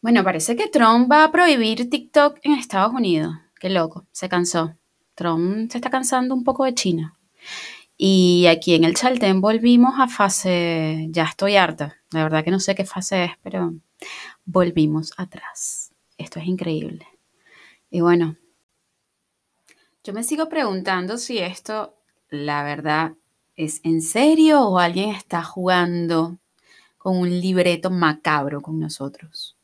Bueno, parece que Trump va a prohibir TikTok en Estados Unidos. Qué loco, se cansó. Trump se está cansando un poco de China. Y aquí en el Chaltén volvimos a fase, ya estoy harta, la verdad que no sé qué fase es, pero volvimos atrás. Esto es increíble. Y bueno, yo me sigo preguntando si esto, la verdad, es en serio o alguien está jugando con un libreto macabro con nosotros.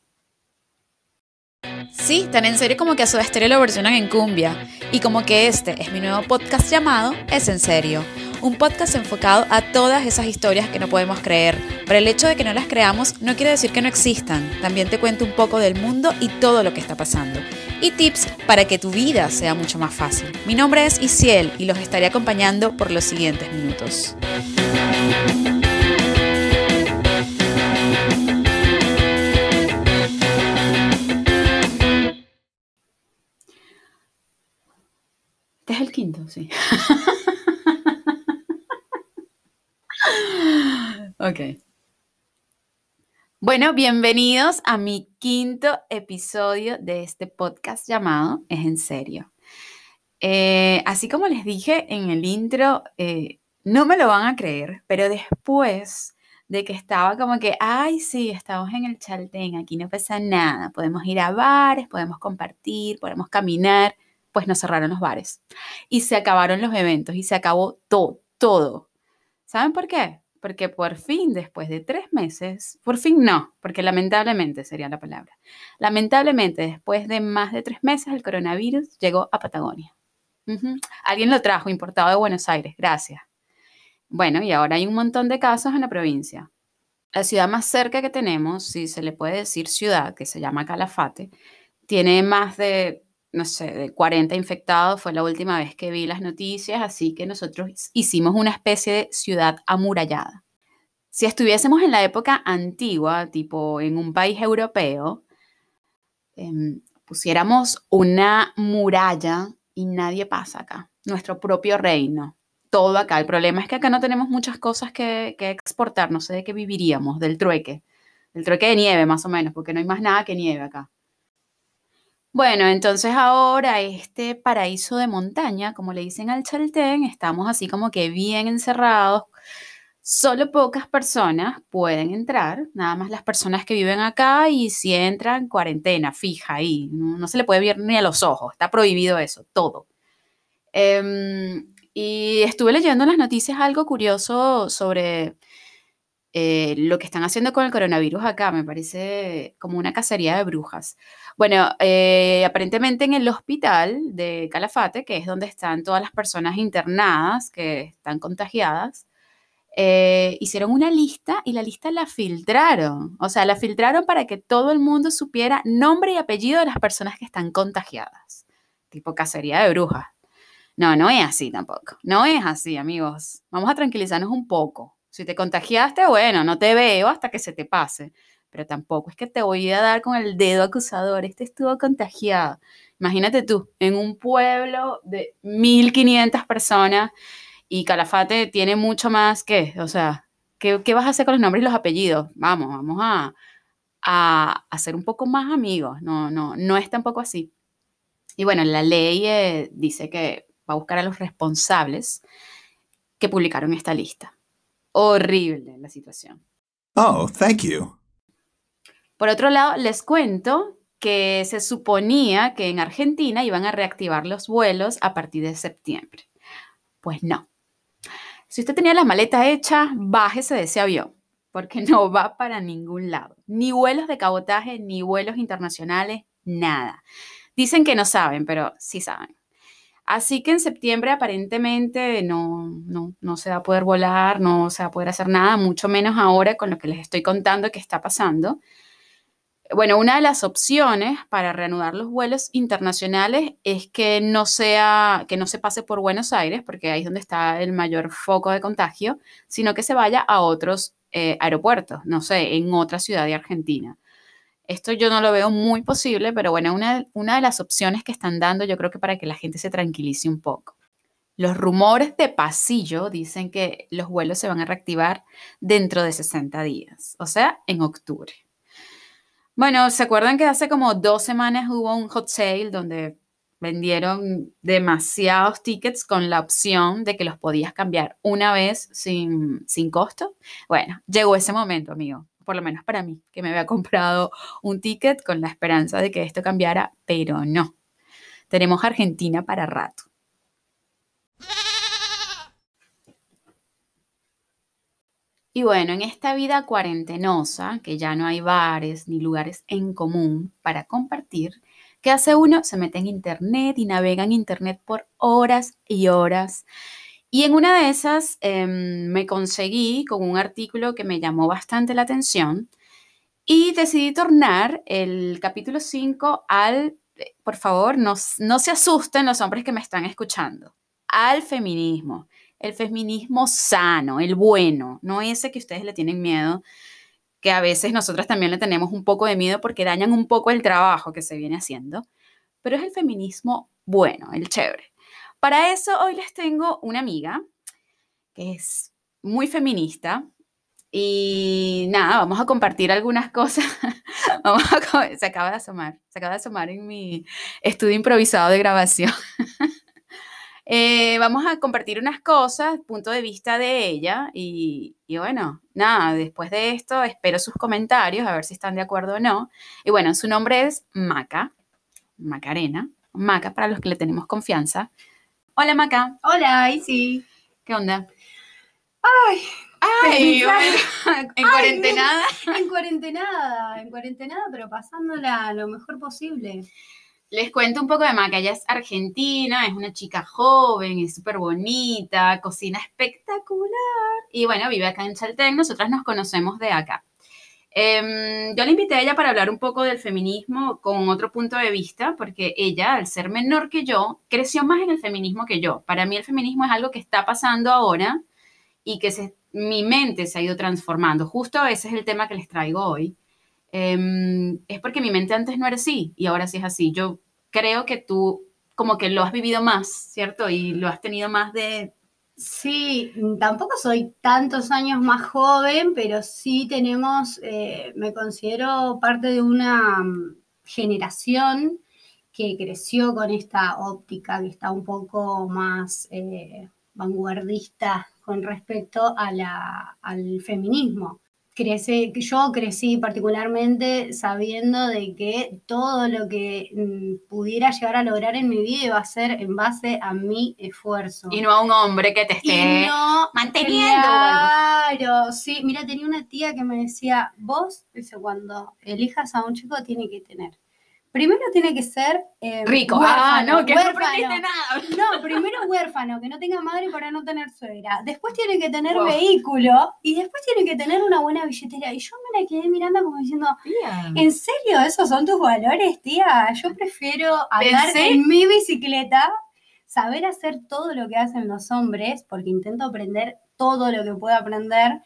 Sí, tan en serio como que a su estéreo lo versionan en cumbia. Y como que este es mi nuevo podcast llamado Es en serio. Un podcast enfocado a todas esas historias que no podemos creer. Pero el hecho de que no las creamos no quiere decir que no existan. También te cuento un poco del mundo y todo lo que está pasando. Y tips para que tu vida sea mucho más fácil. Mi nombre es Isiel y los estaré acompañando por los siguientes minutos. Es el quinto, sí. ok. Bueno, bienvenidos a mi quinto episodio de este podcast llamado Es en serio. Eh, así como les dije en el intro, eh, no me lo van a creer, pero después de que estaba como que, ay, sí, estamos en el Chaltén, aquí no pasa nada, podemos ir a bares, podemos compartir, podemos caminar pues nos cerraron los bares y se acabaron los eventos y se acabó todo, todo. ¿Saben por qué? Porque por fin, después de tres meses, por fin no, porque lamentablemente sería la palabra, lamentablemente después de más de tres meses el coronavirus llegó a Patagonia. Alguien lo trajo importado de Buenos Aires, gracias. Bueno, y ahora hay un montón de casos en la provincia. La ciudad más cerca que tenemos, si se le puede decir ciudad, que se llama Calafate, tiene más de no sé, de 40 infectados fue la última vez que vi las noticias, así que nosotros hicimos una especie de ciudad amurallada. Si estuviésemos en la época antigua, tipo en un país europeo, em, pusiéramos una muralla y nadie pasa acá, nuestro propio reino, todo acá. El problema es que acá no tenemos muchas cosas que, que exportar, no sé de qué viviríamos, del trueque, del trueque de nieve más o menos, porque no hay más nada que nieve acá. Bueno, entonces ahora este paraíso de montaña, como le dicen al Chaltén, estamos así como que bien encerrados. Solo pocas personas pueden entrar, nada más las personas que viven acá y si entran, cuarentena fija ahí, no, se le puede ver ni a los ojos, está prohibido eso, todo. Em, y estuve leyendo en las noticias algo curioso sobre eh, lo que están haciendo con el coronavirus acá, me parece como una cacería de brujas. Bueno, eh, aparentemente en el hospital de Calafate, que es donde están todas las personas internadas que están contagiadas, eh, hicieron una lista y la lista la filtraron. O sea, la filtraron para que todo el mundo supiera nombre y apellido de las personas que están contagiadas. Tipo cacería de brujas. No, no es así tampoco. No es así, amigos. Vamos a tranquilizarnos un poco. Si te contagiaste, bueno, no te veo hasta que se te pase. Pero tampoco es que te voy a dar con el dedo acusador. Este estuvo contagiado. Imagínate tú, en un pueblo de 1500 personas y Calafate tiene mucho más que, o sea, ¿qué, vas a hacer con los nombres y los apellidos? Vamos, vamos a, a, ser un poco más amigos. No, no, no es tampoco así. Y bueno, la ley eh, dice que va a buscar a los responsables que publicaron esta lista horrible la situación. Oh, thank you. Por otro lado, les cuento que se suponía que en Argentina iban a reactivar los vuelos a partir de septiembre. Pues no. Si usted tenía las maletas hechas, bájese de ese avión, porque no va para ningún lado. Ni vuelos de cabotaje, ni vuelos internacionales, nada. Dicen que no saben, pero sí saben. Así que en septiembre aparentemente no, no, se va a poder volar, no se va a poder hacer nada, mucho menos ahora con lo que les estoy contando que está pasando. Bueno, una de las opciones para reanudar los vuelos internacionales es que no sea, que no se pase por Buenos Aires, porque ahí es donde está el mayor foco de contagio, sino que se vaya a otros eh, aeropuertos, no sé, en otra ciudad de Argentina. Esto yo no lo veo muy posible, pero bueno, una, una de las opciones que están dando yo creo que para que la gente se tranquilice un poco. Los rumores de pasillo dicen que los vuelos se van a reactivar dentro de 60 días, o sea, en octubre. Bueno, ¿se acuerdan que hace como dos semanas hubo un hot sale donde vendieron demasiados tickets con la opción de que los podías cambiar una vez sin, sin costo? Bueno, llegó ese momento, amigo, por lo menos para mí, que me había comprado un ticket con la esperanza de que esto cambiara, pero no. Tenemos Argentina para rato. Y bueno, en esta vida cuarentenosa, que ya no hay bares ni lugares en común para compartir, ¿qué hace uno? Se mete en internet y navega en internet por horas y horas. Y en una de esas em, me conseguí con un artículo que me llamó bastante la atención y decidí tornar el capítulo 5 al, eh, por favor, no, no se asusten los hombres que me están escuchando, al feminismo el feminismo sano, el bueno, no ese que ustedes le tienen miedo, que a veces nosotras también le tenemos un poco de miedo porque dañan un poco el trabajo que se viene haciendo, pero es el feminismo bueno, el chévere. Para eso hoy les tengo una amiga que es muy feminista y nada, vamos a compartir algunas cosas. se acaba de asomar, se acaba de asomar en mi estudio improvisado de grabación. Eh, vamos a compartir unas cosas, punto de vista de ella y, bueno, nada, después de esto espero sus comentarios a ver si están de acuerdo o no. Y bueno, su nombre es Maca, Macarena, Maca para los que le tenemos confianza. Hola Maca. Hola, sí. ¿Qué onda? Ay, Ay, en cuarentena. En cuarentena, en cuarentena, pero pasándola lo mejor posible. Les cuento un poco de Maca. Ella es argentina, es una chica joven, es súper bonita, cocina espectacular. Y bueno, vive acá en Chaltén. Nosotras nos conocemos de acá. Em, yo la invité a ella para hablar un poco del feminismo con otro punto de vista, porque ella, al ser menor que yo, creció más en el feminismo que yo. Para mí el feminismo es algo que está pasando ahora y que se, mi mente se ha ido transformando. Justo ese es el tema que les traigo hoy. Em, es porque mi mente antes no era así y ahora sí es así. Yo creo que tú como que lo has vivido más, ¿cierto? Y lo has tenido más de... Sí, tampoco soy tantos años más joven, pero sí tenemos, eh, me considero parte de una mm, generación que creció con esta óptica que está un poco más eh, vanguardista con respecto al feminismo crece, yo crecí particularmente sabiendo de que todo lo que mm, pudiera llegar a lograr en mi vida iba a ser en base a mi esfuerzo. Y no a un hombre que te esté manteniendo. Claro, sí. Mira, tenía una tía que me decía, vos, dice, cuando elijas a un chico tiene que tener Primero tiene que ser eh, rico. ah, no, que no aprendiste nada. No, primero huérfano, que no tenga madre para no tener suegra. Después tiene que tener vehículo y después tiene que tener una buena billetera. Y yo me la quedé mirando como diciendo, ¿en serio esos son tus valores, tía? Yo prefiero andar en mi bicicleta, saber hacer todo lo que hacen los hombres, porque intento aprender todo lo que puedo aprender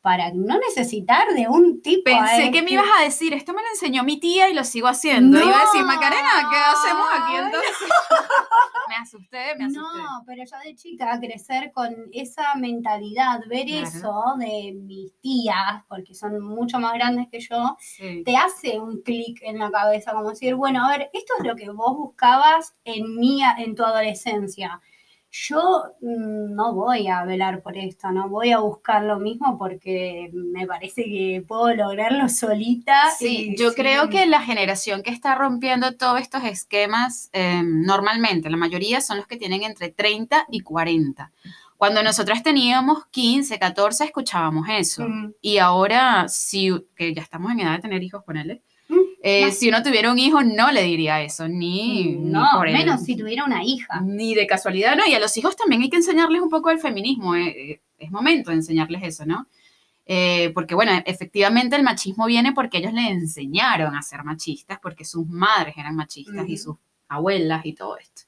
para no necesitar de un tipo. Pensé que me ibas a decir, esto me lo enseñó mi tía y lo sigo haciendo. Iba a decir, Macarena, ¿qué hacemos aquí entonces? me asusté, me asusté. No, pero yo de chica crecer con esa mentalidad, ver eso de mis tías, porque son mucho más grandes que yo, te hace un clic en la cabeza, como decir, bueno, a ver, esto es lo que vos buscabas en, mi, en tu adolescencia yo mm, no voy a velar por esto, no voy a buscar lo mismo porque me parece que puedo lograrlo solita. Sí, yo creo que la generación que está rompiendo todos estos esquemas, em, normalmente, la mayoría son los que tienen entre 30 y 40. Cuando nosotras teníamos 15, 14, escuchábamos eso. Mm. Y ahora, sí, que ya estamos en edad de tener hijos, ponele, eh, si uno tuviera un hijo, no le diría eso, ni. No, menos si tuviera una hija. Ni de casualidad, no. Y a los hijos también hay que enseñarles un poco el feminismo. Eh, eh, es momento de enseñarles eso, ¿no? porque, bueno, efectivamente el machismo viene porque ellos le enseñaron a ser machistas, porque sus madres eran machistas y sus abuelas y todo esto.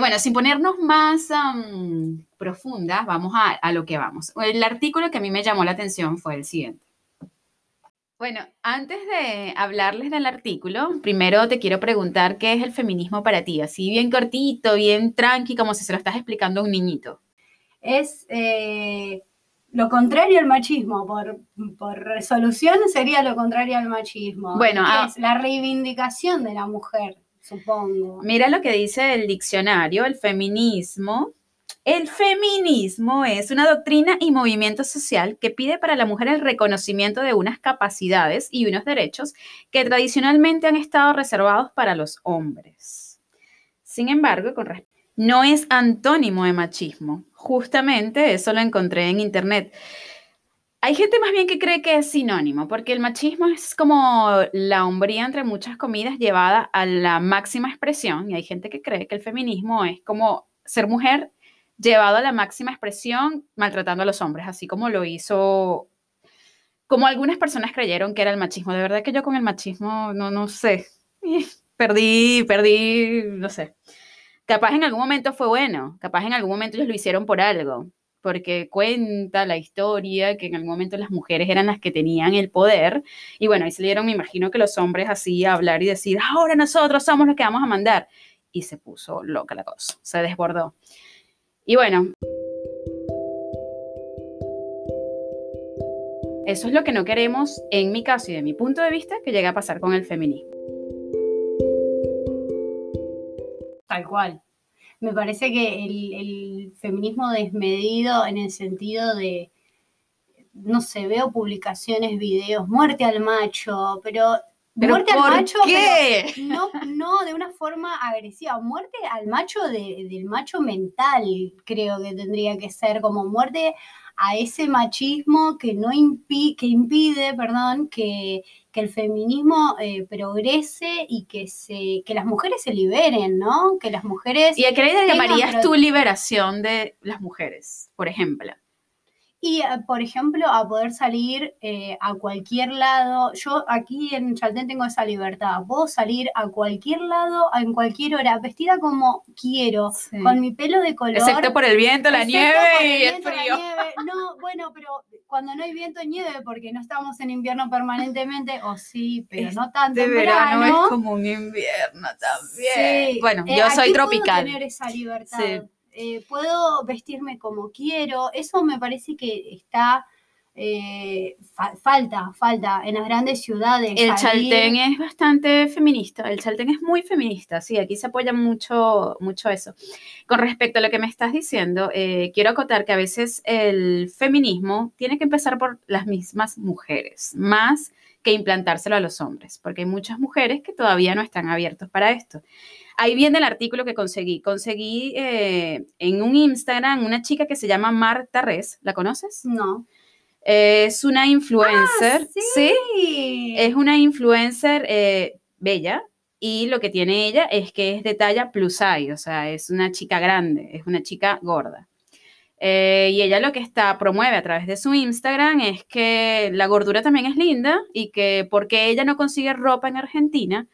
bueno, sin ponernos más profundas, vamos a lo que vamos. El artículo que a mí me llamó la atención fue el siguiente. Bueno, antes de hablarles del artículo, primero te quiero preguntar qué es el feminismo para ti, así bien cortito, bien tranqui, como si se lo estás explicando a un niñito. Es, eh, lo contrario al machismo, por, por resolución sería lo contrario al machismo. Bueno, que ah- es la reivindicación de la mujer, supongo. Mira lo que dice el diccionario, el feminismo. El feminismo es una doctrina y movimiento social que pide para la mujer el reconocimiento de unas capacidades y unos derechos que tradicionalmente han estado reservados para los hombres. Sin embargo, con res- no es antónimo de machismo. Justamente eso lo encontré en internet. Hay gente más bien que cree que es sinónimo, porque el machismo es como la hombría entre muchas comidas llevada a la máxima expresión, y hay gente que cree que el feminismo es como ser mujer llevado a la máxima expresión maltratando a los hombres, así como lo hizo, como algunas personas creyeron que era el machismo. De verdad que yo con el machismo no, no sé, perdí, perdí, no sé. Capaz en algún momento fue bueno, capaz en algún momento ellos lo hicieron por algo, porque cuenta la historia que en algún momento las mujeres eran las que tenían el poder y bueno, ahí salieron, me imagino que los hombres así a hablar y decir, ahora nosotros somos los que vamos a mandar. Y se puso loca la cosa, se desbordó. Y bueno, eso es lo que no queremos, en mi caso y de mi punto de vista, que llegue a pasar con el feminismo. Tal cual. Me parece que el, feminismo desmedido en el sentido de, no sé, veo publicaciones, videos, muerte al macho, pero, ¿Pero muerte por al macho, qué? pero no, no de una forma agresiva, muerte al macho de- del macho mental, creo que tendría que ser como muerte a ese machismo que no impi- que impide, perdón, que, que el feminismo eh, progrese y que se, que las mujeres se liberen, ¿no? Que las mujeres ¿Y a qué le llamarías tu liberación de las mujeres, por ejemplo? Y, eh, por ejemplo, a poder salir eh, a cualquier lado. Yo aquí en Chaltén tengo esa libertad. Puedo salir a cualquier lado, en cualquier hora, vestida como quiero, Sí. con mi pelo de color. Excepto por el viento, la nieve el y el viento, frío. No, bueno, pero cuando no hay viento nieve, porque no estamos en invierno permanentemente, o sí, pero no tanto Este en verano, verano. es como un invierno también. Sí, Bueno, eh, yo soy tropical. tener esa libertad. Sí. Eh, puedo vestirme como quiero. Eso me parece que está eh, fa- falta, falta en las grandes ciudades. El salir- Chaltén es bastante feminista, el Chaltén es muy feminista, sí, aquí se apoya mucho, mucho eso. Con respecto a lo que me estás diciendo, eh, quiero acotar que a veces el feminismo tiene que empezar por las mismas mujeres, más que implantárselo a los hombres, porque hay muchas mujeres que todavía no están abiertos para esto. Ahí viene el artículo que conseguí. Conseguí eh, en un Instagram una chica que se llama Marta Res, ¿la conoces? No. Es una influencer, sí. sí, es una influencer eh, bella y lo que tiene ella es que es de talla plus size, o sea, es una chica grande, es una chica gorda. Eh, y ella lo que está promueve a través de su Instagram es que la gordura también es linda y que porque ella no consigue ropa en Argentina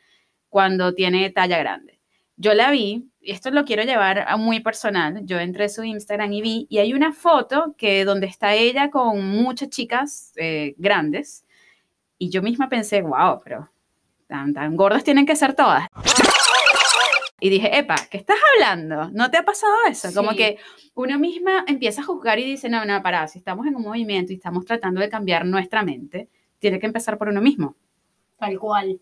cuando tiene talla grande. Yo la vi, y esto lo quiero llevar a muy personal, yo entré a su Instagram y vi, y hay una foto que donde está ella con muchas chicas eh, grandes, y yo misma pensé, wow, pero tan, tan gordas tienen que ser todas. Y dije, epa, ¿qué estás hablando? ¿No te ha pasado eso? Como Sí. que uno misma empieza a juzgar y dice, no, no, pará, si estamos en un movimiento y estamos tratando de cambiar nuestra mente, tiene que empezar por uno mismo. Tal cual.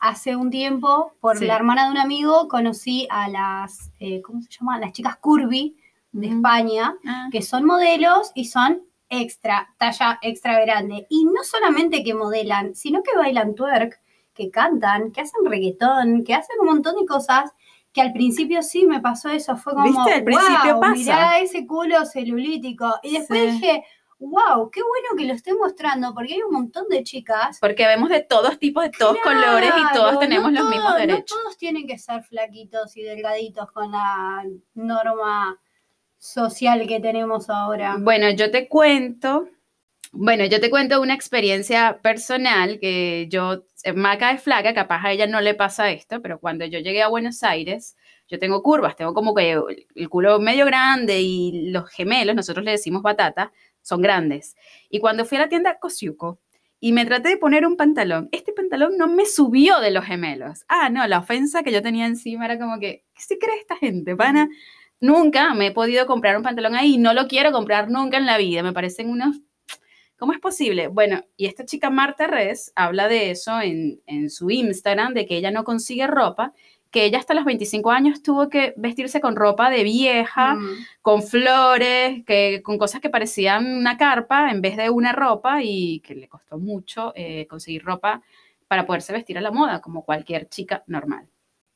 Hace un tiempo, por Sí. la hermana de un amigo, conocí a las, eh, ¿cómo se? Las chicas Curvy de Mm. España, Ah, que son modelos y son extra, talla extra grande. Y no solamente que modelan, sino que bailan twerk, que cantan, que hacen reggaetón, que hacen un montón de cosas que al principio sí me pasó eso. Fue como, ¿Viste? Al principio wow, pasa. mirá ese culo celulítico. Y después Sí. dije, wow, qué bueno que lo esté mostrando, porque hay un montón de chicas Porque vemos de todos tipos, de todos colores y todos tenemos no los mismos derechos. No todos tienen que ser flaquitos y delgaditos con la norma social que tenemos ahora. Bueno, yo te cuento, bueno, yo te cuento una experiencia personal que yo, eh, Maca es flaca, capaz a ella no le pasa esto, pero cuando yo llegué a Buenos Aires, yo tengo curvas, tengo como que el culo medio grande y los gemelos, nosotros le decimos batata, son grandes. Y cuando fui a la tienda Cosiuco y me traté de poner un pantalón, este pantalón no me subió de los gemelos. Ah, no, la ofensa que yo tenía encima era como que, ¿qué se cree esta gente, pana? nunca me he podido comprar un pantalón ahí, no lo quiero comprar nunca en la vida, me parecen unos... ¿Cómo es posible? Bueno, y esta chica Marta Res habla de eso en, en su Instagram, de que ella no consigue ropa, que ella hasta los 25 años tuvo que vestirse con ropa de vieja, Mm. con flores, que, con cosas que parecían una carpa en vez de una ropa y que le costó mucho eh, conseguir ropa para poderse vestir a la moda, como cualquier chica normal.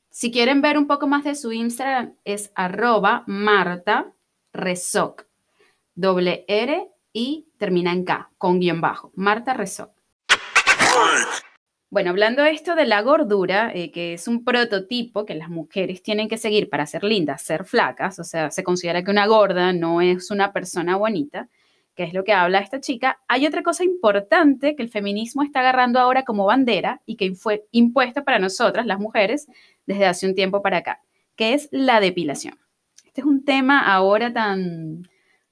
Si quieren ver un poco más de su Instagram, es arroba Marta Resoc, doble R y termina en K, con guion bajo, Marta Resoc. Bueno, hablando esto de la gordura, eh, que es un prototipo que las mujeres tienen que seguir para ser lindas, ser flacas, o sea, se considera que una gorda no es una persona bonita, que es lo que habla esta chica, hay otra cosa importante que el feminismo está agarrando ahora como bandera y que fue impuesta para nosotras, las mujeres, desde hace un tiempo para acá, que es la depilación. Este es un tema ahora tan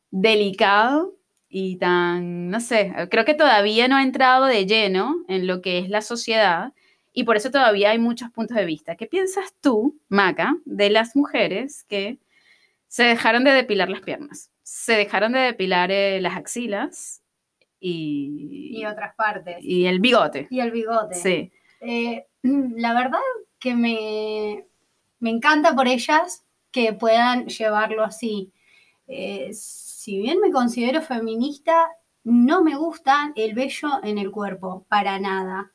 delicado y tan, no sé, creo que todavía no ha entrado de lleno en lo que es la sociedad y por eso todavía hay muchos puntos de vista. ¿Qué piensas tú, Maca, de las mujeres que se dejaron de depilar las piernas? Se dejaron de depilar eh, las axilas y, Y otras partes. y el bigote. Y el bigote. Sí. Eh, la verdad que me, me encanta por ellas que puedan llevarlo así. Eh, si bien me considero feminista, no me gusta el vello en el cuerpo, para nada.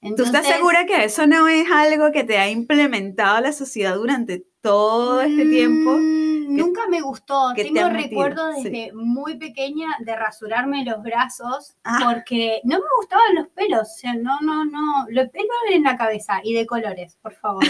¿Tú estás Entonces, segura que eso no es algo que te ha implementado la sociedad durante todo este tiempo? Nunca me gustó. te Tengo has metido, recuerdo sí. desde muy pequeña de rasurarme los brazos Ah. porque no me gustaban los pelos. O sea, no, no, no. Los pelos en la cabeza y de colores, por favor.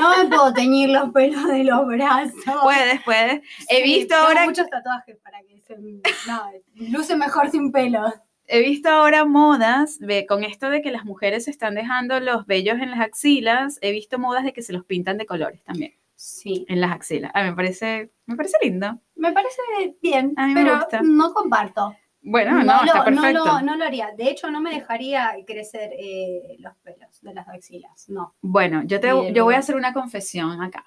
No me puedo teñir los pelos de los brazos. Puedes, puedes. He visto tengo ahora muchos tatuajes para que se. No, luce mejor sin pelos. he visto ahora modas, ve, con esto de que las mujeres se están dejando los vellos en las axilas, he visto modas de que se los pintan de colores también, Sí. en las axilas. A mí me parece, me parece lindo. Me parece bien, A mí me pero gusta. no comparto. Bueno, no, está lo, no, perfecto. lo, no lo haría. De hecho, no me dejaría crecer eh, los pelos de las axilas. No. Bueno, yo, te, yo voy a hacer una confesión acá.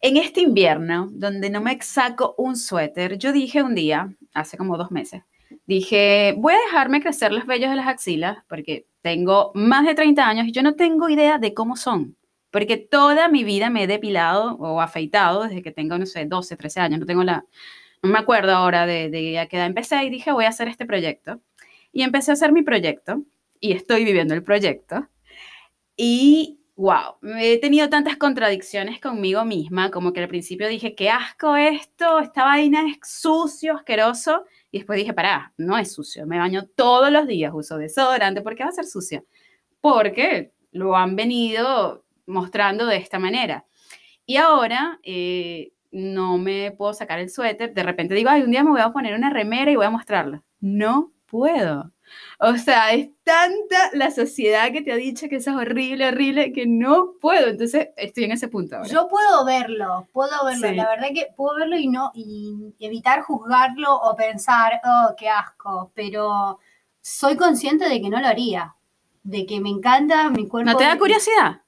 En este invierno, donde no me saco un suéter, yo dije un día, hace como dos meses, dije, voy a dejarme crecer los vellos de las axilas porque tengo más de 30 años y yo no tengo idea de cómo son. Porque toda mi vida me he depilado o afeitado desde que tengo, no sé, 12, 13 años. No tengo la, no me acuerdo ahora de, de a qué edad empecé y dije, voy a hacer este proyecto. Y empecé a hacer mi proyecto y estoy viviendo el proyecto. Y wow, he tenido tantas contradicciones conmigo misma, como que al principio dije, qué asco esto, esta vaina es sucio, asqueroso. Y después dije, pará, no es sucio, me baño todos los días, uso desodorante, ¿por qué va a ser sucio? Porque lo han venido mostrando de esta manera. Y ahora eh, no me puedo sacar el suéter, de repente digo, ay, un día me voy a poner una remera y voy a mostrarla. No puedo. O sea, es tanta la sociedad que te ha dicho que eso es horrible, horrible, que no puedo. Entonces, estoy en ese punto ahora. Yo puedo verlo, puedo verlo. Sí. La verdad que puedo verlo y no y evitar juzgarlo o pensar, oh, qué asco. Pero soy consciente de que no lo haría. De que me encanta mi cuerpo. ¿No te da curiosidad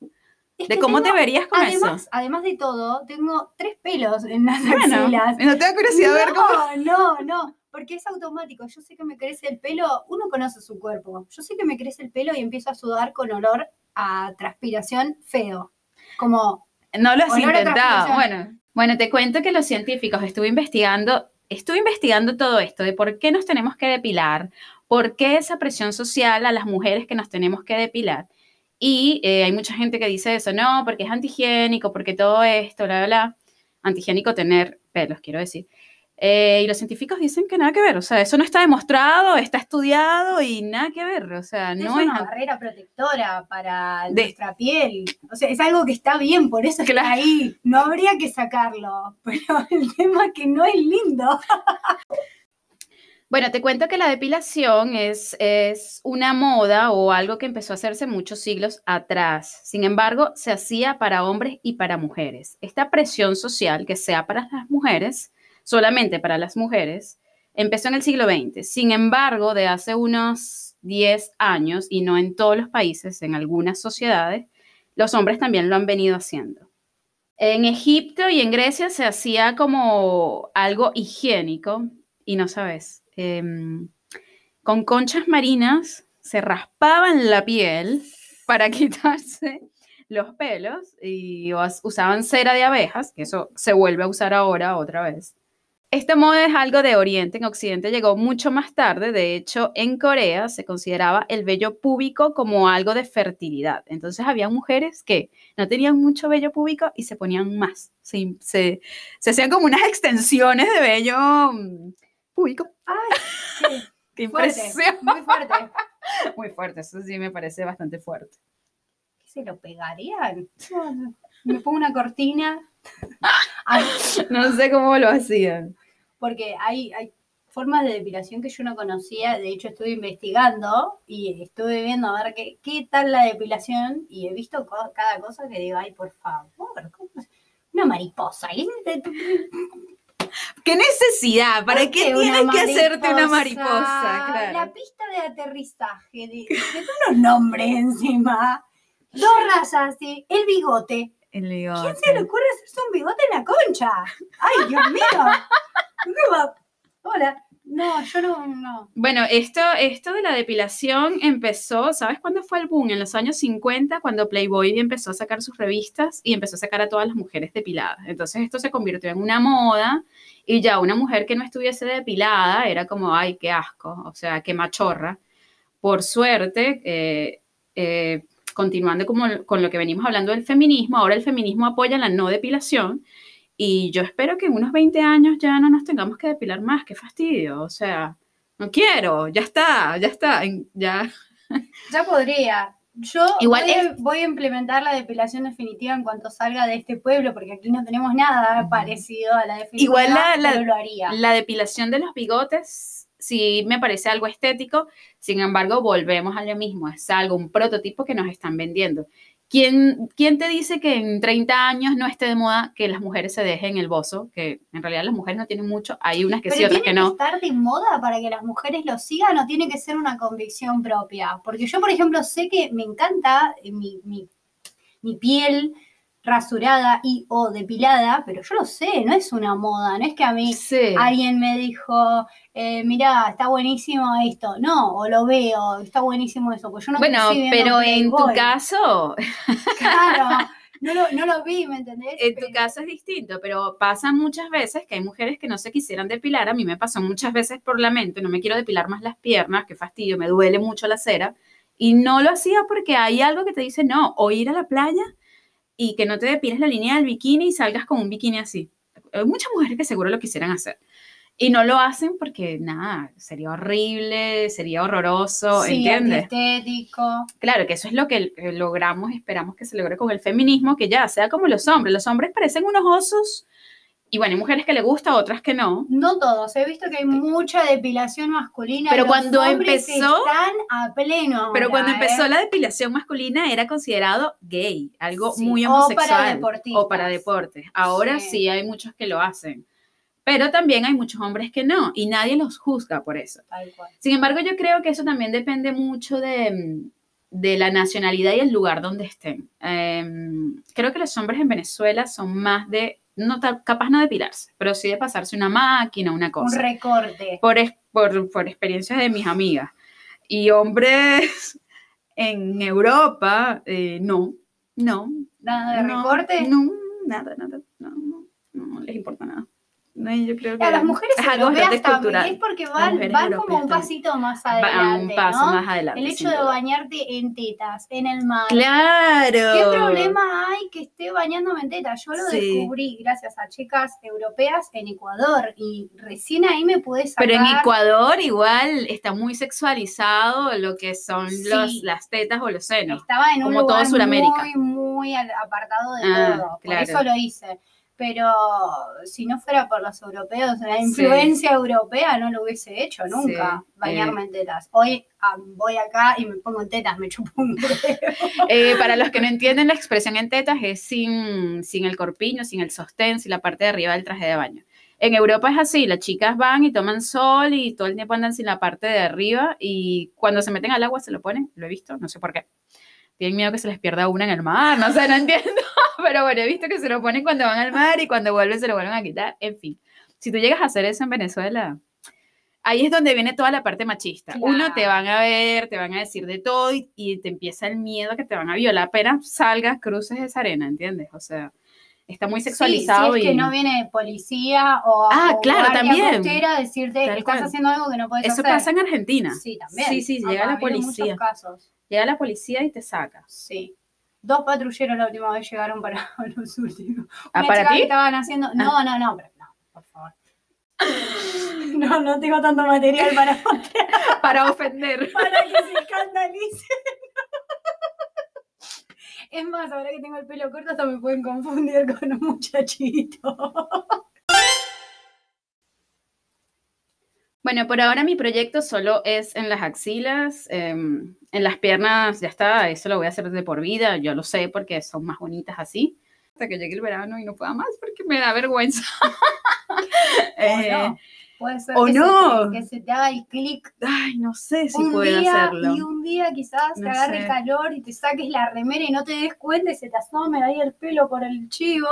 Es de cómo tengo- te verías con además, eso? además de todo, tengo tres pelos en las Bueno, axilas. ¿no te da curiosidad ver cómo? No, no, no, porque es automático. Yo sé que me crece el pelo, uno conoce su cuerpo. Yo sé que me crece el pelo y empiezo a sudar con olor a transpiración feo. Como, No lo has intentado. Bueno, bueno, te cuento que los científicos estuve investigando, estuve investigando todo esto de por qué nos tenemos que depilar, por qué esa presión social a las mujeres que nos tenemos que depilar. Y eh, hay mucha gente que dice eso, no, porque es antihigiénico, porque todo esto, bla, bla, bla. Antihigiénico tener pelos, quiero decir. Eh, y los científicos dicen que nada que ver, o sea, eso no está demostrado, está estudiado y nada que ver, o sea, es no es... una barrera protectora para De- nuestra piel. O sea, es algo que está bien, por eso Claro. está ahí. No habría que sacarlo. Pero el tema es que no es lindo. Bueno, te cuento que la depilación es, es una moda o algo que empezó a hacerse muchos siglos atrás. Sin embargo, se hacía para hombres y para mujeres. Esta presión social que sea para las mujeres, solamente para las mujeres, empezó en el siglo XX. Sin embargo, de hace unos 10 años, y no en todos los países, en algunas sociedades, los hombres también lo han venido haciendo. En Egipto y en Grecia se hacía como algo higiénico, y no sabes, em, con conchas marinas se raspaban la piel para quitarse los pelos y us- usaban cera de abejas, que eso se vuelve a usar ahora otra vez. Esta moda es algo de Oriente, en Occidente llegó mucho más tarde, de hecho en Corea se consideraba el vello púbico como algo de fertilidad, entonces había mujeres que no tenían mucho vello púbico y se ponían más, se, hacían como unas extensiones de vello púbico. Sí, ¡Qué fuerte, impresión! muy fuerte. Muy fuerte, eso sí me parece bastante fuerte. ¿Qué se lo pegarían? Me pongo una cortina. Ay, No sé cómo lo hacían. porque hay, hay formas de depilación que yo no conocía. De hecho, estuve investigando y estuve viendo a ver qué, qué tal la depilación. Y he visto co- cada cosa que digo, ay, por favor. Una mariposa. ¿Y ¿Qué necesidad? ¿Para ¿Por qué tienes que hacerte una mariposa? Claro. La pista de aterrizaje, de, de unos nombres encima. Dos razas, sí. El bigote. El ¿Quién bigote. se le ocurre hacerse un bigote en la concha? ¡Ay, Dios mío! Hola. No, yo no, no. Bueno, esto, esto de la depilación empezó, ¿sabes cuándo fue el boom? En los años 50, cuando Playboy empezó a sacar sus revistas y empezó a sacar a todas las mujeres depiladas. Entonces esto se convirtió en una moda y ya una mujer que no estuviese depilada era como, ay, qué asco, o sea, qué machorra. Por suerte, eh, eh, continuando como, con lo que venimos hablando del feminismo, ahora el feminismo apoya la no depilación y yo espero que en unos 20 años ya no nos tengamos que depilar más, qué fastidio, o sea, no quiero, ya está, ya está, ya. Ya podría. Yo Igual voy, a, es- voy a implementar la depilación definitiva en cuanto salga de este pueblo, porque aquí no tenemos nada parecido a la definitiva. Igual la- la- pero lo haría. La depilación de los bigotes sí me parece algo estético, sin embargo, volvemos a lo mismo, es algo, un prototipo que nos están vendiendo. ¿Quién, ¿Quién te dice que en 30 años no esté de moda que las mujeres se dejen el bozo? Que en realidad las mujeres no tienen mucho, hay unas que Pero sí, otras tiene que no. estar de moda para que las mujeres lo sigan o tiene que ser una convicción propia. Porque yo, por ejemplo, sé que me encanta eh, mi, mi- mi piel rasurada y o depilada, pero yo lo sé, no es una moda, no es que a mí Sí. alguien me dijo, eh, mira, está buenísimo esto, no, o lo veo, está buenísimo eso, pues yo no Bueno, pero en tu caso, Claro, no lo, no lo vi, ¿me entendés? en tu Pero- caso es distinto, pero pasa muchas veces que hay mujeres que no se quisieran depilar. A mí me pasó muchas veces por la mente, no me quiero depilar más las piernas, qué fastidio, me duele mucho la cera. Y no lo hacía porque hay algo que te dice no, o ir a la playa y que no te depiles la línea del bikini y salgas con un bikini así. Hay muchas mujeres que seguro lo quisieran hacer. Y no lo hacen porque, nada, sería horrible, sería horroroso, sí, ¿entiendes? antiestético. Claro, que eso es lo que eh, logramos, esperamos que se logre con el feminismo, que ya sea como los hombres. Los hombres parecen unos osos y bueno, hay mujeres que le gusta, otras que no. No todos, he visto que hay mucha depilación masculina. Pero los cuando empezó- Están a pleno. Pero ahora, cuando empezó ¿eh? la depilación masculina era considerado gay, algo Sí, muy o para homosexual. O para deportes. Ahora Sí. sí. hay muchos que lo hacen. Pero también hay muchos hombres que no, y nadie los juzga por eso. Sin embargo, yo creo que eso también depende mucho de, mm, de la nacionalidad y el lugar donde estén. Em, creo que los hombres en Venezuela son más de, no capaz no depilarse, pero sí de pasarse una máquina, una Un cosa. recorte. Por, por, por experiencias de mis amigas. Y hombres en Europa, eh, no, no. Nada de no, recorte. No, nada, nada, no, no, no les importa nada. No, yo creo que A las mujeres es algo europeas también, cultural. es porque van, van como un pasito más adelante, un paso ¿no? más adelante. El hecho de bañarte en tetas, en el mar. Claro. ¿Qué problema hay que esté bañándome en tetas? Yo lo Sí. descubrí gracias a chicas europeas en Ecuador y recién ahí me pude sacar. Pero en Ecuador igual está muy sexualizado lo que son los, las tetas o los senos. Estaba en un como todo lugar Sudamérica. muy, muy apartado de Ah, todo. Por claro. eso lo hice. Pero si no fuera por los europeos, la influencia europea no lo hubiese hecho nunca, Sí, bañarme en tetas. Hoy ah, voy acá y me pongo en tetas, me chupo un. Eh, para los que no entienden la expresión en tetas es sin, sin el corpiño, sin el sostén, sin la parte de arriba del traje de baño. En Europa es así, las chicas van y toman sol y todo el tiempo andan sin la parte de arriba y cuando se meten al agua se lo ponen, lo he visto, no sé por qué. Tienen miedo que se les pierda una en el mar, no sé, no entiendo. Pero bueno, he visto que se lo ponen cuando van al mar y cuando vuelven se lo vuelven a quitar. En fin, si tú llegas a hacer eso en Venezuela, ahí es donde viene toda la parte machista. Uno, te Claro. van a ver, te van a decir de todo y, y te empieza el miedo que te van a violar apenas salgas, cruces esa arena, ¿entiendes? O sea, está muy sexualizado Sí, si es y... que no viene policía o, Ah, o claro, también. costera a decirte Tal estás cual. haciendo algo que no puedes Eso hacer. pasa en Argentina. Sí, también. Sí, sí, llega la policía. muchos casos. Llega la policía y te saca. Sí. Dos patrulleros la última vez llegaron para los últimos. ¿Ah, Una para ti? que estaban haciendo. No, no, no, pero no, por favor. No, no tengo tanto material para, Para ofender. para que se escandalicen. Es más, ahora que tengo el pelo corto, hasta me pueden confundir con un muchachito. Bueno, por ahora mi proyecto solo es en las axilas, em, en las piernas ya está, eso lo voy a hacer de por vida, yo lo sé porque son más bonitas así, hasta que llegue el verano y no pueda más porque me da vergüenza. Eh, o no. Puede ser o que, no. Se te, que se te haga el clic Ay, no sé si un puedo día hacerlo. y un día quizás te agarre sé. el calor y te saques la remera y no te des cuenta y se te asome ahí el pelo por el chivo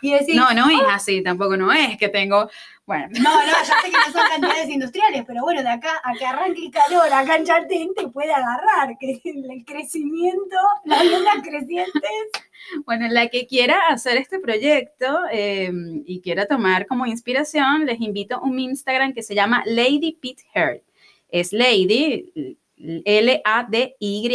y decís, No, no es así, tampoco no es que tengo, bueno, No, no, ya sé que no son cantidades industriales, pero bueno, de acá a que arranque el calor, acá en Chaltén te puede agarrar, que el crecimiento, las lunas crecientes. Bueno, la que quiera hacer este proyecto eh, y quiera tomar como inspiración, les invito a un Instagram que se llama Lady Pit Hair. Es Lady, L-A-D-Y,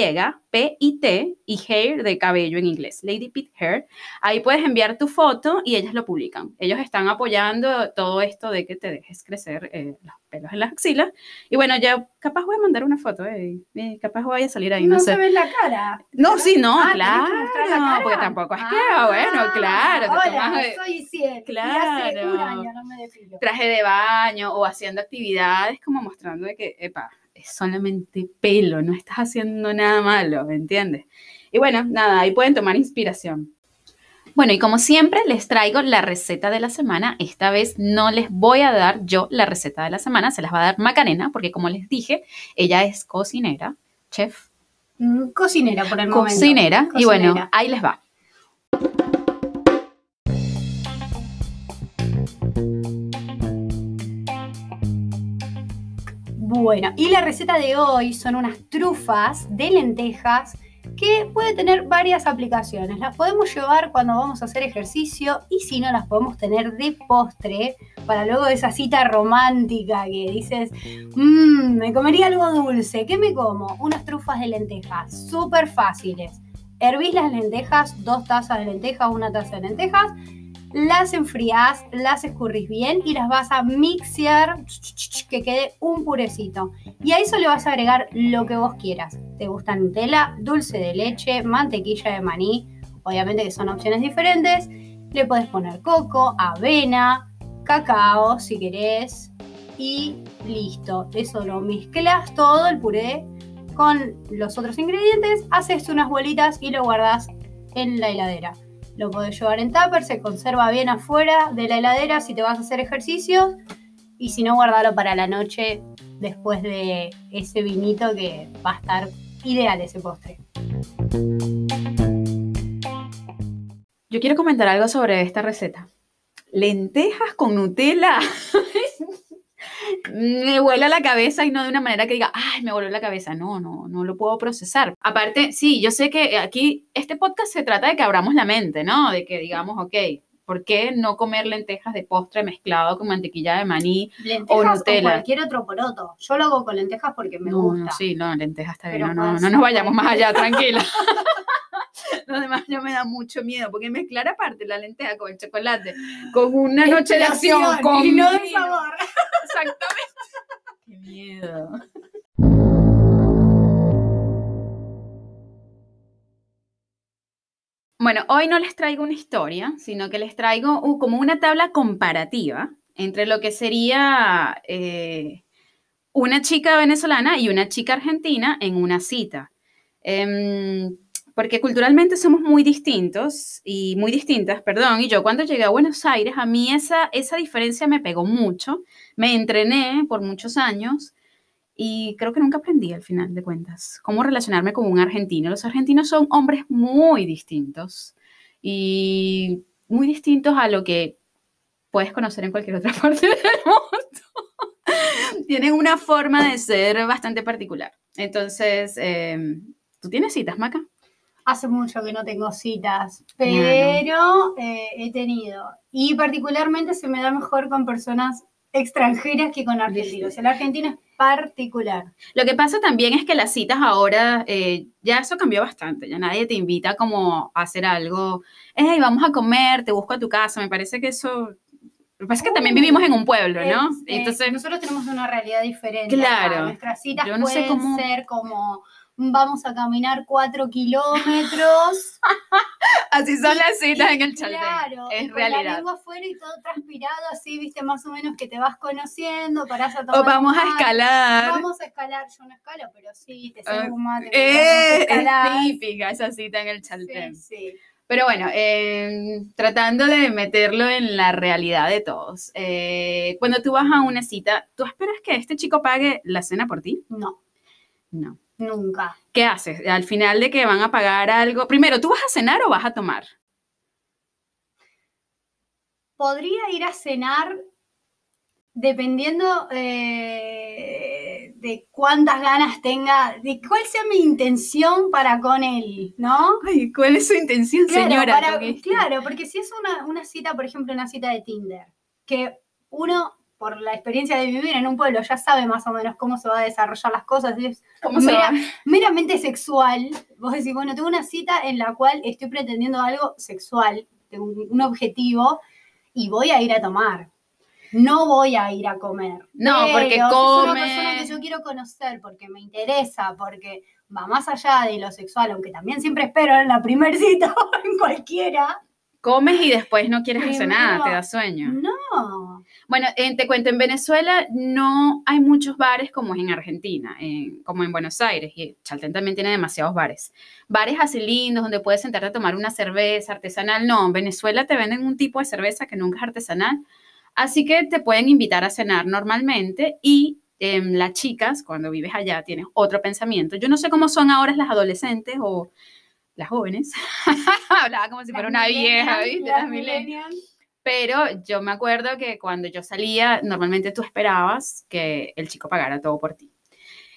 P-I-T, y Hair de cabello en inglés, Lady Pit Hair. Ahí puedes enviar tu foto y ellas lo publican. Ellos están apoyando todo esto de que te dejes crecer eh, los pelos en las axilas. Y bueno, ya capaz voy a mandar una foto, eh, eh, capaz voy a salir ahí, no, no sé. se ve la cara. No, sí, no, Ah, claro. que la cara. Porque tampoco es que, Ah, bueno, claro, Hola, tomas, soy Ciel. Y hace Claro. un año no me traje de baño o haciendo actividades como mostrando de que, epa, es solamente pelo, no estás haciendo nada malo, ¿me entiendes? Y bueno, nada, ahí pueden tomar inspiración. Bueno, y como siempre les traigo la receta de la semana. Esta vez no les voy a dar yo la receta de la semana, se las va a dar Macarena, porque como les dije, ella es cocinera, chef, Mm, Cocinera por el momento. cocinera, y bueno, ahí les va. Bueno, y la receta de hoy son unas trufas de lentejas que puede tener varias aplicaciones. Las podemos llevar cuando vamos a hacer ejercicio y si no, las podemos tener de postre para luego esa cita romántica que dices, mmm, me comería algo dulce. ¿Qué me como? Unas trufas de lentejas, súper fáciles. Hervís las lentejas, dos tazas de lentejas, una taza de lentejas, las enfriás, las escurrís bien y las vas a mixear que quede un purecito. Y a eso le vas a agregar lo que vos quieras. ¿Te gusta Nutella, dulce de leche, mantequilla de maní? Obviamente que son opciones diferentes. Le puedes poner coco, avena, cacao si querés. Y listo. Eso lo mezclas todo el puré con los otros ingredientes. Haces unas bolitas y lo guardas en la heladera. Lo podés llevar en tupper, se conserva bien afuera de la heladera si te vas a hacer ejercicios. Y si no, guardalo para la noche después de ese vinito que va a estar ideal ese postre. Yo quiero comentar algo sobre esta receta. Lentejas con Nutella. me vuela la cabeza y no de una manera que diga, ay, me voló la cabeza. No, no, no lo puedo procesar. Aparte, sí, yo sé que aquí este podcast se trata de que abramos la mente, ¿no? De que digamos, ok, ¿por qué no comer lentejas de postre mezclado con mantequilla de maní? Lentejas o, Nutella. cualquier otro poroto. Yo lo hago con lentejas porque me no, gusta. no, sí, no, lentejas está bien. No, no, no ser nos vayamos más allá, tranquila. Lo demás ya me da mucho miedo, porque mezclar aparte la lenteja con el chocolate, con una noche de acción, con y no de sabor. Exactamente. Qué miedo. Bueno, hoy no les traigo una historia, sino que les traigo uh, como una tabla comparativa entre lo que sería eh, una chica venezolana y una chica argentina en una cita. Em, porque culturalmente somos muy distintos y muy distintas, perdón, y yo cuando llegué a Buenos Aires, a mí esa, esa diferencia me pegó mucho, me entrené por muchos años Y creo que nunca aprendí al final de cuentas cómo relacionarme con un argentino. Los argentinos son hombres muy distintos y muy distintos a lo que puedes conocer en cualquier otra parte del mundo. Tienen una forma de ser bastante particular. Entonces, eh, ¿tú tienes citas, Maca? Hace mucho que no tengo citas, pero eh, he tenido. Y particularmente se me da mejor con personas extranjeras que con argentinos. El argentino es particular. Lo que pasa también es que las citas ahora, eh, ya eso cambió bastante, ya nadie te invita como a hacer algo, hey, vamos a comer, te busco a tu casa, me parece que eso... Lo que pasa es que también vivimos en un pueblo, ¿no? Es, eh, Entonces, nosotros tenemos una realidad diferente. Claro. acá. Nuestras citas no sé pueden cómo- ser como vamos a caminar cuatro kilómetros. así son las citas en el Chaltén. Claro, es con la realidad. lengua afuera y todo transpirado, así, viste, más o menos que te vas conociendo, parás a tomar O vamos a escalar. Vamos a escalar, yo no escalo, pero sí, te sirvo un mate. Eh, es típica esa cita en el Sí, Chaltén. sí. Pero bueno, eh, tratando de meterlo en la realidad de todos. eh, cuando tú vas a una cita, ¿tú esperas que este chico pague la cena por ti? No, No. Nunca. ¿Qué haces? Al final de que van a pagar algo. Primero, ¿tú vas a cenar o vas a tomar? Podría ir a cenar dependiendo eh, de cuántas ganas tenga, de cuál sea mi intención para con él, ¿no? Ay, ¿cuál es su intención, Claro, señora? para- claro, porque si es una, una cita, por ejemplo, una cita de Tinder, que uno, por la experiencia de vivir en un pueblo, ya sabe más o menos cómo se va a desarrollar las cosas, meramente sexual. Vos decís, bueno, tengo una cita en la cual estoy pretendiendo algo sexual, tengo un, un objetivo, y voy a ir a tomar. No voy a ir a comer. No, Pero porque si Es come. una persona que yo quiero conocer porque me interesa, porque va más allá de lo sexual, aunque también siempre espero en la primer cita en cualquiera. Comes y después no quieres hacer nada, te da sueño. No. Bueno, eh, te cuento, en Venezuela no hay muchos bares como es en Argentina, en- como en Buenos Aires, y Chaltén también tiene demasiados bares. Bares así lindos donde puedes sentarte a tomar una cerveza artesanal. No, en Venezuela te venden un tipo de cerveza que nunca es artesanal, así que te pueden invitar a cenar normalmente y em, las chicas, cuando vives allá, tienes otro pensamiento. Yo no sé cómo son ahora las adolescentes o las jóvenes. Hablaba como si fuera una vieja, ¿viste? Las millennials. Pero yo me acuerdo que cuando yo salía, normalmente tú esperabas que el chico pagara todo por ti.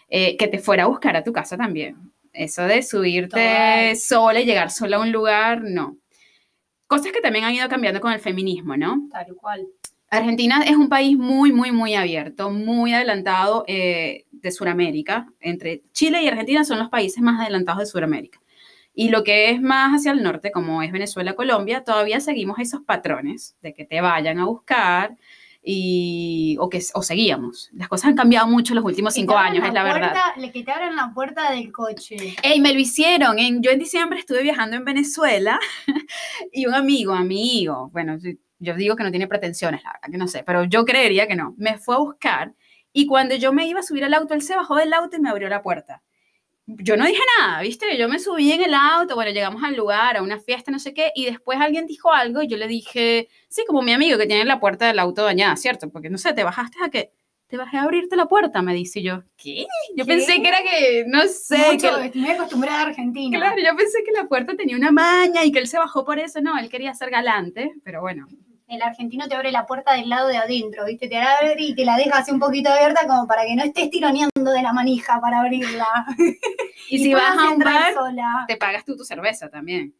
Eh, que te fuera a buscar a tu casa también. Eso de subirte sola y llegar sola a un lugar, no. Cosas que también han ido cambiando con el feminismo, ¿no? Tal cual. Argentina es un país muy, muy, muy abierto, muy adelantado eh, de Sudamérica. Entre Chile y Argentina son los países más adelantados de Sudamérica. Y lo que es más hacia el norte, como es Venezuela, Colombia, todavía seguimos esos patrones de que te vayan a buscar y, o, que, o seguíamos. Las cosas han cambiado mucho en los últimos cinco años, es la verdad. puerta- le- Que te abran la puerta del coche. Ey, me lo hicieron. En, yo en diciembre estuve viajando en Venezuela y un amigo, amigo, bueno, yo digo que no tiene pretensiones, la verdad que no sé, pero yo creería que no. Me fue a buscar y cuando yo me iba a subir al auto, él se bajó del auto y me abrió la puerta. Yo no dije nada, ¿viste? Yo me subí en el auto, bueno, llegamos al lugar, a una fiesta, no sé qué, y después alguien dijo algo y yo le dije, sí, como mi amigo que tiene la puerta del auto dañada, ¿cierto? Porque no sé, te bajaste a qué? Te bajé a abrirte la puerta, me dice y yo. ¿Qué? Yo ¿Qué? pensé que era que, no sé, Mucho, que, estoy muy acostumbrada a Argentina. Claro, yo pensé que la puerta tenía una maña y que él se bajó por eso. No, él quería ser galante, pero bueno. El argentino te abre la puerta del lado de adentro, ¿viste? Te abre y te la deja así un poquito abierta como para que no estés tironeando de la manija para abrirla. Y, si vas a un entrar bar, sola. te pagas tú tu cerveza también.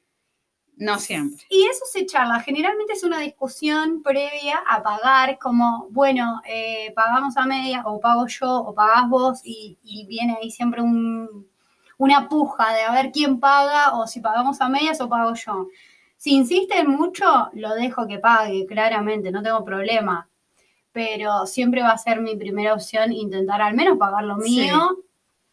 No siempre. Y eso se charla. Generalmente es una discusión previa a pagar, como, bueno, eh, pagamos a media, o pago yo, o pagás vos, y, y viene ahí siempre un- una puja de a ver quién paga, o si pagamos a medias o pago yo. Si insisten mucho, lo dejo que pague, claramente, no tengo problema. Pero siempre va a ser mi primera opción intentar al menos pagar lo Sí. mío.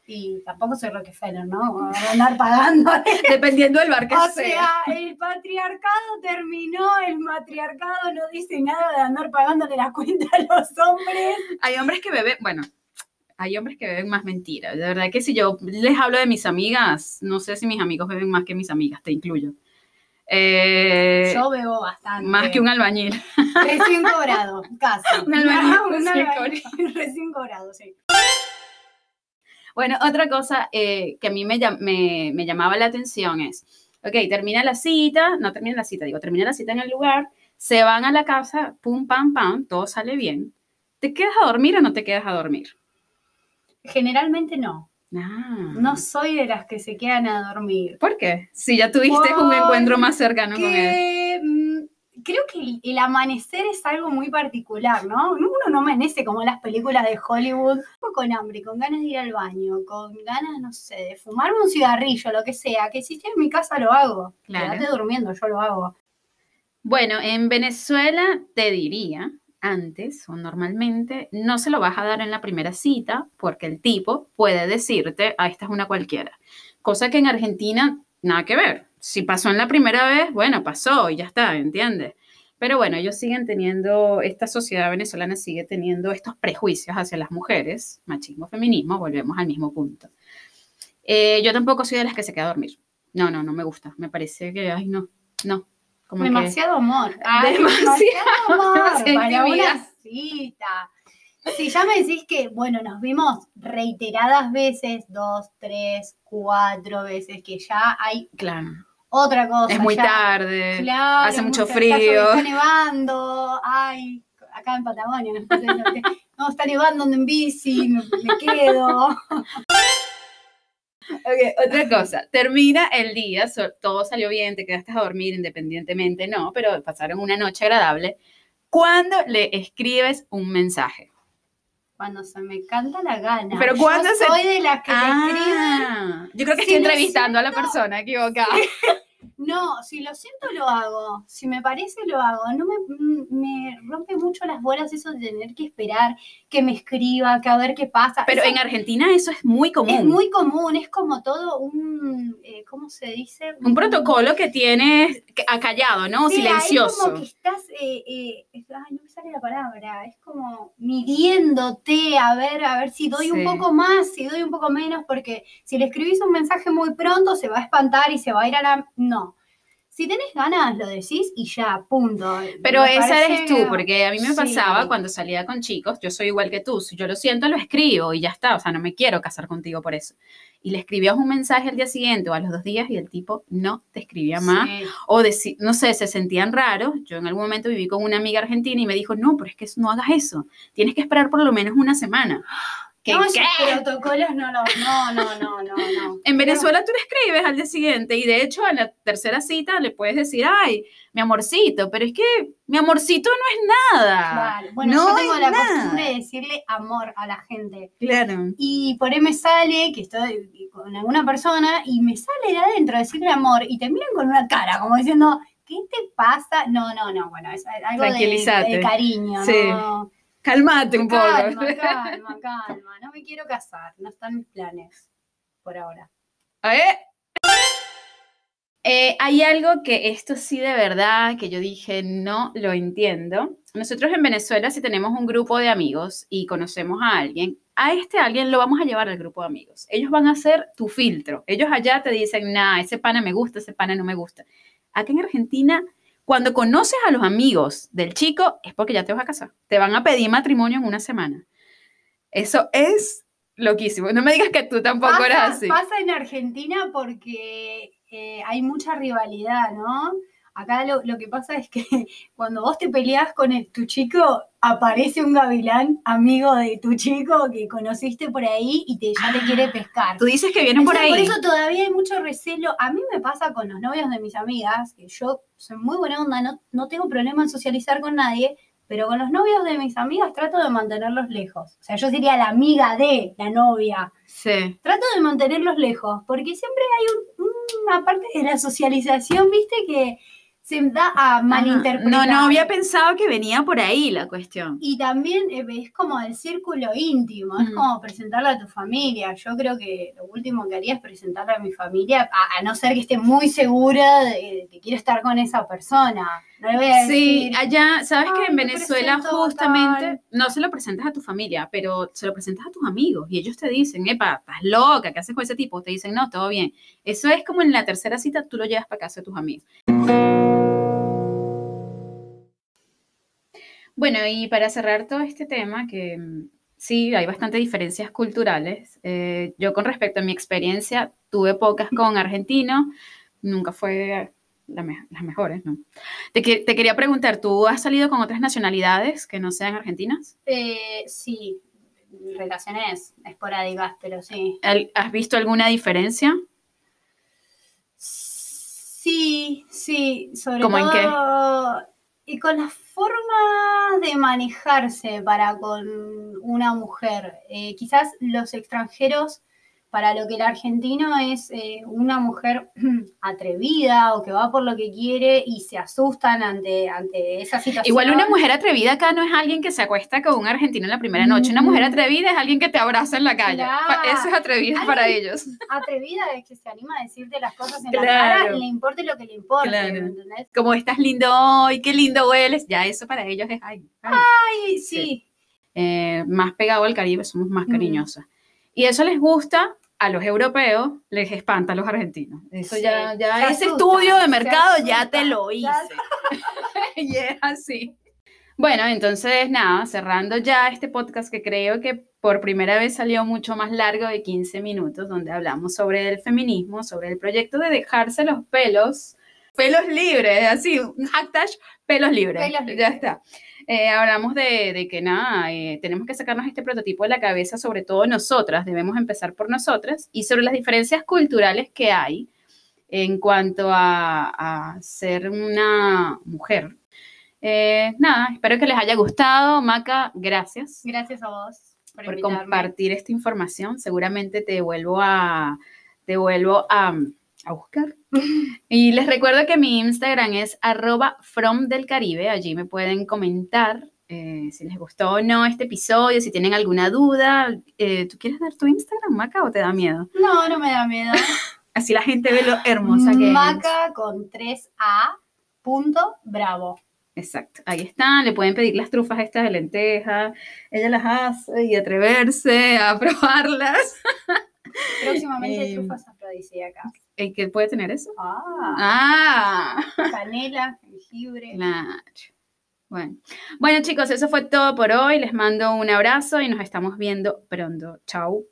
Y tampoco soy Rockefeller, ¿no? Andar pagando. Dependiendo del bar que O sea. sea, el patriarcado terminó, el matriarcado no dice nada de andar pagándole la cuenta a los hombres. Hay hombres que beben, bueno, hay hombres que beben más mentiras. De verdad que si yo les hablo de mis amigas, no sé si mis amigos beben más que mis amigas, te incluyo. Eh, Yo bebo bastante. más que un albañil. Recién cobrado, casi. Un albañil Un recién albañil recién cobrado, sí. Bueno, otra cosa eh, que a mí me, me, me llamaba la atención es, ok, termina la cita, no termina la cita, digo, termina la cita en el lugar, se van a la casa, pum, pam, pam, todo sale bien. ¿Te quedas a dormir o no te quedas a dormir? Generalmente no. Ah. No soy de las que se quedan a dormir. ¿Por qué? Si ya tuviste un encuentro más cercano con él. Mm, creo que el, el amanecer es algo muy particular, ¿no? Uno no amanece como en las películas de Hollywood, con hambre, con ganas de ir al baño, con ganas, no sé, de fumarme un cigarrillo, lo que sea, que si estoy en mi casa lo hago. Claro. Quédate durmiendo, yo lo hago. Bueno, en Venezuela te diría, antes o normalmente, no se lo vas a dar en la primera cita porque el tipo puede decirte, ah, esta es una cualquiera. Cosa que en Argentina, nada que ver. Si pasó en la primera vez, bueno, pasó y ya está, ¿entiendes? Pero bueno, ellos siguen teniendo, esta sociedad venezolana sigue teniendo estos prejuicios hacia las mujeres, machismo, feminismo, volvemos al mismo punto. Eh, yo tampoco soy de las que se queda dormir. No, no, no me gusta. Me parece que, ay, no, no. Como que- demasiado amor. Ay, Demasiado, amor para una cita. Si ya me decís que, bueno, nos vimos reiteradas veces, dos, tres, cuatro veces, que ya hay Claro. otra cosa. Es muy ya- tarde. Claro, hace mucho frío. Está nevando, ay, acá en Patagonia, no, está nevando ando en bici, me, me quedo. Ok, otra cosa. Termina el día, todo salió bien, te quedaste a dormir independientemente, no, pero pasaron una noche agradable. Cuando le escribes un mensaje. Cuando se me canta la gana. Pero Yo ¿cuándo se- soy de las que le escriben Ah, yo creo que si estoy entrevistando a la siento- persona equivocada. No, si lo siento lo hago, si me parece lo hago. No me, mm, me rompe mucho las bolas eso de tener que esperar que me escriba, que a ver qué pasa. Pero Eso en Argentina eso es muy común. es muy común, es como todo un, eh, ¿cómo se dice? un protocolo que tienes acallado, ¿no? Sí, Silencioso. como que estás, eh, eh, es- ay, no me sale la palabra, es como midiéndote a ver, a ver si doy un poco más, si doy un poco menos, porque si le escribís un mensaje muy pronto se va a espantar y se va a ir a la... No. Si tenés ganas, lo decís y ya, punto. Pero Me esa parece- eres tú, porque a mí me Sí. pasaba cuando salía con chicos, yo soy igual que tú, si yo lo siento, lo escribo y ya está, o sea, no me quiero casar contigo por eso. Y le escribías un mensaje al día siguiente o a los dos días y el tipo no te escribía más, Sí. o no sé, se sentían raros. Yo en algún momento viví con una amiga argentina y me dijo, no, pero es que no hagas eso, tienes que esperar por lo menos una semana. ¿Qué, No, esos qué? protocolos no, lo- no, no, no, no, no. En Venezuela tú le escribes al día siguiente y de hecho a la tercera cita le puedes decir, ay, mi amorcito, pero es que mi amorcito no es nada. Claro. Bueno, no yo tengo la nada. costumbre de decirle amor a la gente. Claro. Y por ahí me sale que estoy con alguna persona y me sale de adentro decirle amor y te miran con una cara como diciendo, ¿qué te pasa? No, no, no, bueno, es algo de, de cariño, Sí. ¿no? Cálmate un poco. Calma, calma, calma, no me quiero casar, no están mis planes por ahora. A ver. Eh, hay algo que esto sí de verdad, que yo dije, no lo entiendo. Nosotros en Venezuela, si tenemos un grupo de amigos y conocemos a alguien, a este alguien lo vamos a llevar al grupo de amigos. Ellos van a ser tu filtro. Ellos allá te dicen, nah, ese pana me gusta, ese pana no me gusta. Aquí en Argentina, cuando conoces a los amigos del chico, es porque ya te vas a casar. Te van a pedir matrimonio en una semana. Eso es loquísimo. No me digas que tú tampoco eras así. pasa en Argentina porque eh, hay mucha rivalidad, ¿no? Acá lo, lo que pasa es que cuando vos te peleás con el- tu chico, aparece un gavilán amigo de tu chico que conociste por ahí y te, ya te quiere pescar. Tú dices que vienen por ahí. por eso todavía hay mucho recelo. A mí me pasa con los novios de mis amigas, que yo soy muy buena onda, no, no tengo problema en socializar con nadie, pero con los novios de mis amigas trato de mantenerlos lejos. O sea, yo sería la amiga de la novia. Sí. Trato de mantenerlos lejos, porque siempre hay un- una parte de la socialización, viste, que se da a malinterpretar. No, no había pensado que venía por ahí la cuestión. Y también eh, es como el círculo íntimo, es Mm. como presentarlo a tu familia. Yo creo que lo último que haría es presentarlo a mi familia, a, a no ser que esté muy segura de, que quiero estar con esa persona. No le voy a Sí, decir, allá, sabes que "Ay, en Venezuela justamente tal". no se lo presentas a tu familia, pero se lo presentas a tus amigos y ellos te dicen, epa, estás loca, ¿qué haces con ese tipo? Te dicen, no, todo bien. Eso es como en la tercera cita, tú lo llevas para casa de tus amigos. Bueno, y para cerrar todo este tema, que mm, sí, hay bastante diferencias culturales. Eh, yo con respecto a mi experiencia, tuve pocas con argentinos, nunca fue la me- las mejores, ¿no? Te, que- te quería preguntar, ¿tú has salido con otras nacionalidades que no sean argentinas? Eh, sí, relaciones esporádicas, pero sí. ¿Al- ¿Has visto alguna diferencia? Sí, sí, sobre ¿Cómo en todo. Y con la forma de manejarse para con una mujer. Eh, quizás los extranjeros, para lo que el argentino es eh, una mujer atrevida o que va por lo que quiere y se asustan ante, ante esa situación. Igual una mujer atrevida acá no es alguien que se acuesta con un argentino en la primera noche. Una mujer Mm. atrevida es alguien que te abraza en la calle. Claro. Eso es atrevida para ellos. atrevida es que se anima a decirte las cosas en Claro. la cara, le importe lo que le importe. Como estás lindo hoy, qué lindo hueles. Ya eso para ellos es ay, ay. Ay, sí. Eh, más pegado al Caribe, somos más cariñosas. Y eso les gusta a los europeos, les espanta a los argentinos. Eso Sí, ya, ya se ese estudio de mercado ya te lo ya- hice. y es así. Bueno, entonces nada, cerrando ya este podcast que creo que por primera vez salió mucho más largo de 15 minutos, donde hablamos sobre el feminismo, sobre el proyecto de dejarse los pelos, pelos libres, así, un hashtag pelos libres. Pelos Ya libres. está. Eh, hablamos de, de que nada, eh, tenemos que sacarnos este prototipo de la cabeza, sobre todo nosotras, debemos empezar por nosotras, y sobre las diferencias culturales que hay en cuanto a, a ser una mujer. Eh, nada, espero que les haya gustado. Maca, gracias Gracias a vos por, compartir esta información. Seguramente te vuelvo a, te vuelvo a, a buscar. Y les recuerdo que mi Instagram es arroba from del Caribe. Allí me pueden comentar eh, si les gustó o no este episodio, si tienen alguna duda. Eh, ¿Tú quieres dar tu Instagram, Maca, o te da miedo? No, no me da miedo. Así la gente ve lo hermosa que es. Maca con 3A punto bravo. Exacto, ahí están, le pueden pedir las trufas estas de lenteja, ella las hace y atreverse a probarlas. Próximamente Eh, trufas afrodisíacas. ¿Y qué puede tener eso? Ah, Ah, canela, jengibre. claro. Bueno. bueno chicos, eso fue todo por hoy. Les mando un abrazo y nos estamos viendo pronto. Chau.